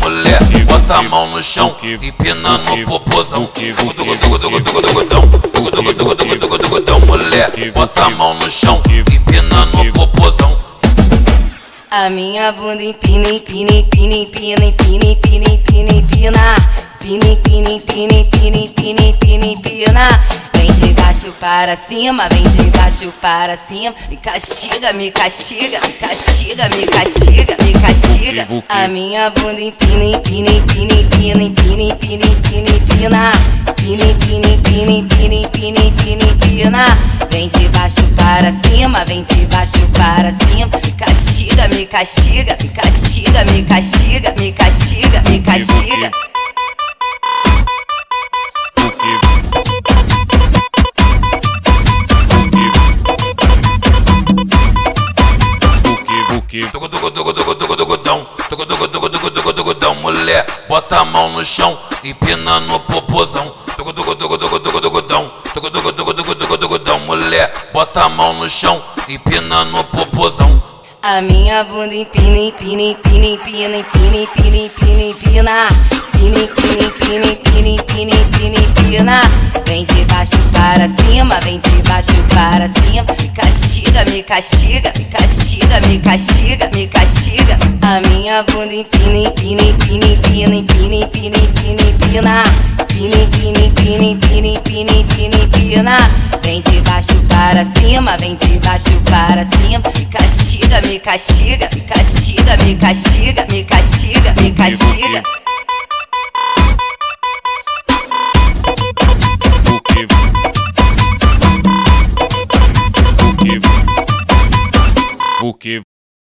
mulher, bota a mão no chão e pina no popozão. Mulher, bota a mão no chão e pina no popozão. A minha bunda empina, empina, empina, empina, empina, empina, empina, empina. Empina, empina, empina, empina, empina, empina, empina. Vem de baixo para cima, vem de baixo para cima. Me castiga, me castiga, me castiga, me castiga, me castiga. A minha bunda empina, empina, empina, empina, empina, empina, empina, empina. Empina, empina, empina, empina, empina, empina, empina. Vem de baixo para cima, vem de baixo para cima. Me castiga, me castiga, me castiga, me castiga, me castiga, me castiga. Mulher, bota a mão no chão e pina no popozão. Mulher, bota a mão no chão e pina no popozão. A minha bunda empina, empina, empina, empina. Empina, empina, empina, empina, empina, empina, empina. Baixo para cima, vem de baixo para cima. Me castiga, me castiga, me castiga, me castiga, me castiga. A minha bunda empina, empina, empina, empina, empina, empina, empina, empina. Empina, empina, empina, empina, empina, empina, empina. Vem de baixo para cima, vem de baixo para cima. Me castiga, me castiga, me castiga, me castiga, me castiga, me castiga. give